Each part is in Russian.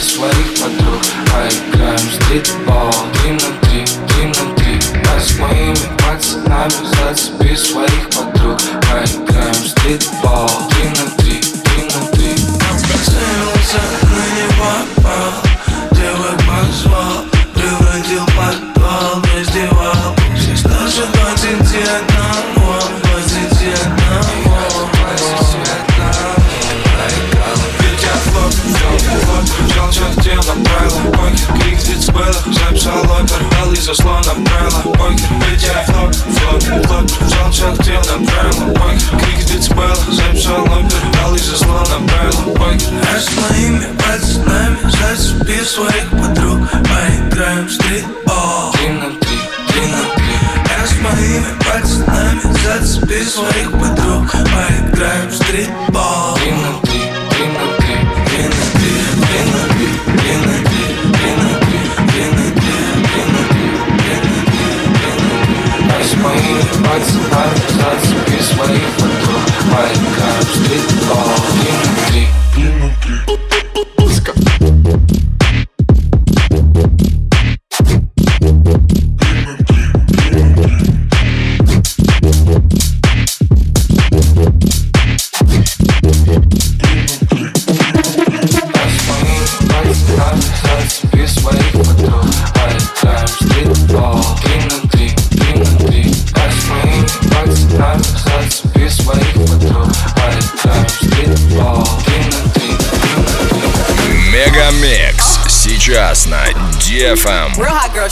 ты своих подруг Поиграем в стритбол, ты внутри, ты внутри А с моими пацанами зацепи своих подруг Поиграем в стритбол, ты внутри Записала, порвал и заслал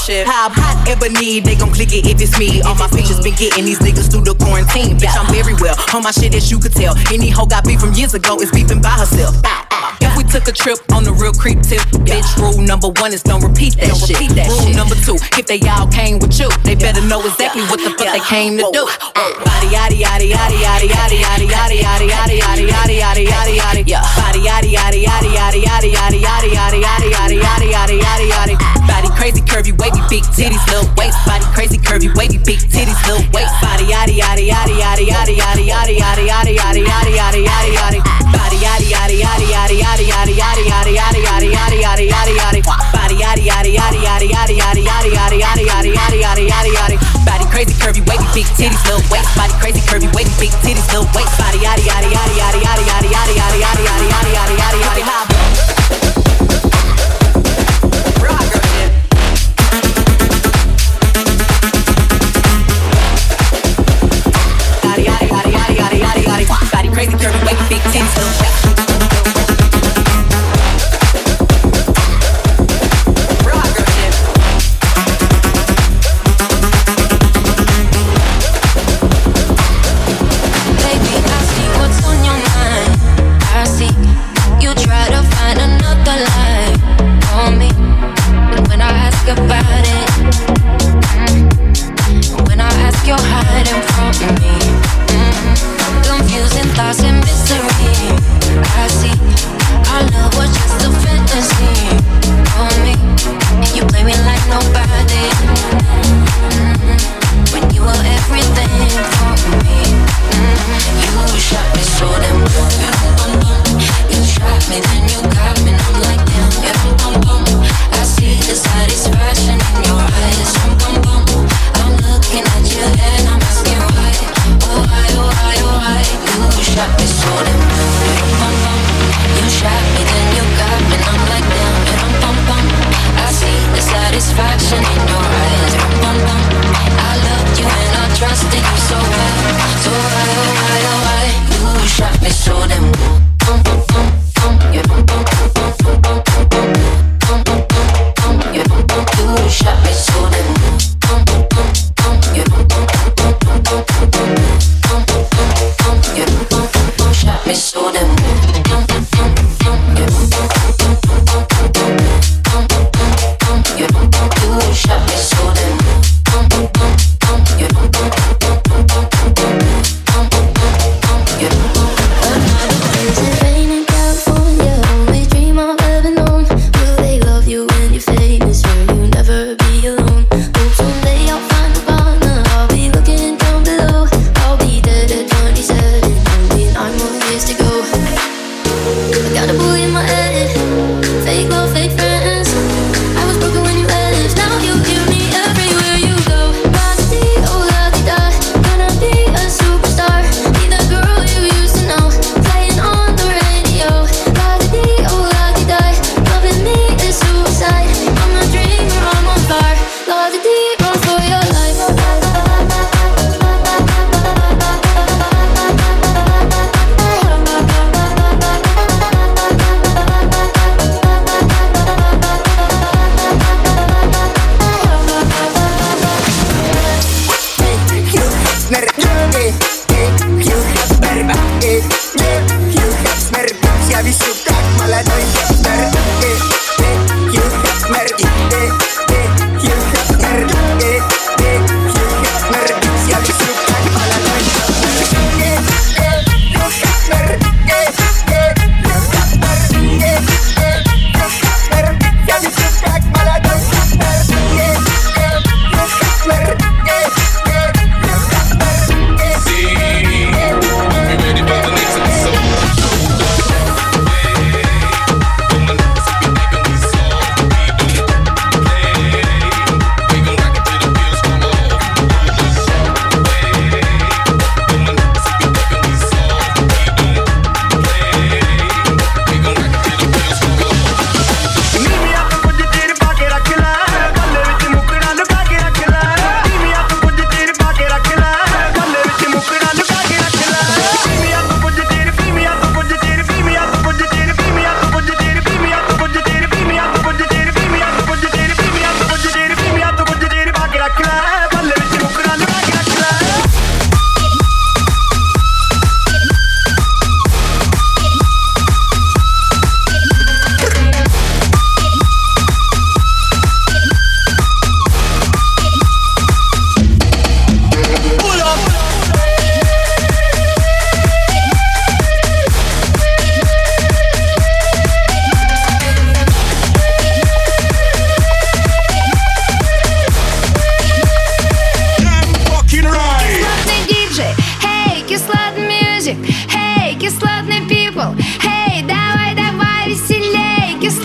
shift. How I'm need they gon' click it if it's me. All my pictures been getting these niggas through the quarantine. Bitch, I'm very well. On my shit, as you could tell. Any hoe got beef from years ago is beeping by herself. If we took a trip on the real creep tip, bitch, rule number one is don't repeat that don't shit. Repeat that rule shit. number two, if they all came with you, they better know exactly what the fuck they came to do. Body, yaddy, yaddy, yaddy, yaddy, yaddy, yaddy, yaddy, yaddy, yaddy, yaddy, yaddy, yaddy, yaddy, yaddy, yeah. Body, yaddy, yaddy, yaddy, yaddy, yaddy, yaddy, yaddy, yaddy, yaddy, yaddy, yaddy, yaddy, yaddy, yaddy, yaddy, yaddy, crazy curvy, wavy, big titties, little waist body, crazy curvy, wavy, big titties, little waist body, yadi yadi yadi yadi yadi yadi yadi yadi yadi yadi yadi yadi yadi yadi body yadi yadi yadi yadi yadi yadi yadi yadi yadi yadi yadi yadi yadi yadi body yaddy yaddy yaddy yaddy yaddy yaddy yaddy yaddy yaddy yaddy yaddy yaddy yaddy yaddy body yadi yadi yadi yadi yadi yadi yadi yadi yadi curvy, yadi yadi yadi yadi yadi yadi yadi yadi yadi yadi yadi yadi yadi yadi yaddy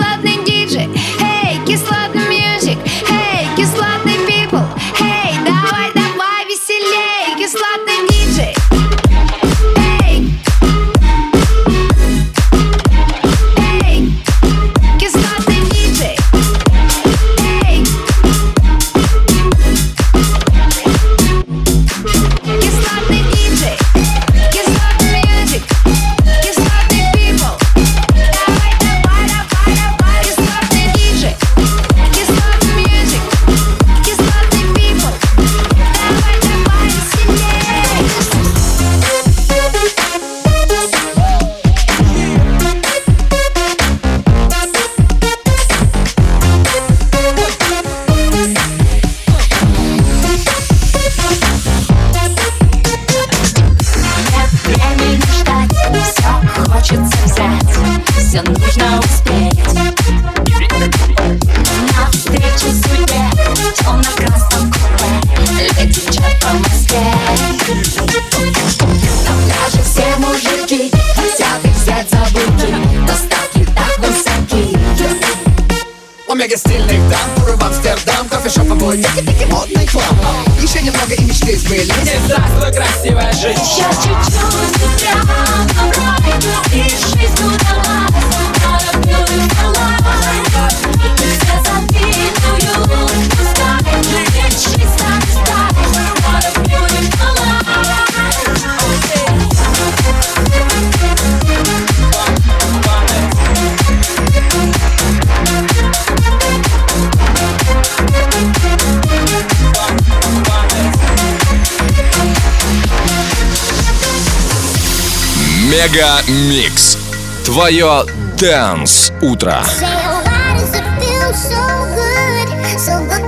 Love me. мега стильных дам Туры в Амстердам, кофешоп и буйники, модный хлам Еще немного и мечты сбылись. Здравствуй, красивая жизнь. Я чуть-чуть тебя направлю И жизнь туда, I love you, Мега Микс. Твое Дэнс Утро. So good, so good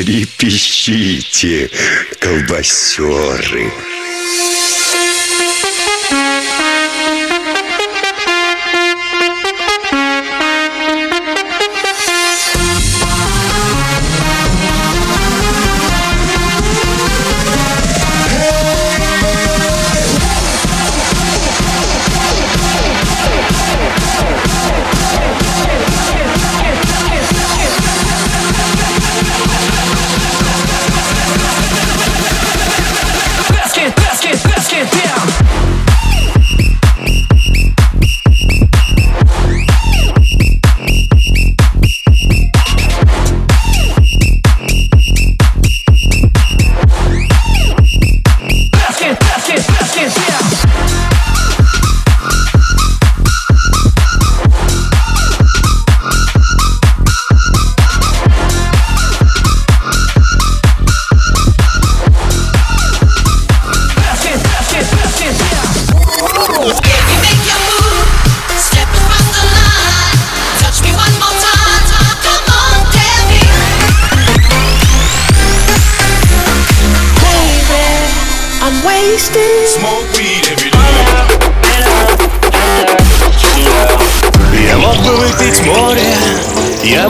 Трепещите, колбасеры.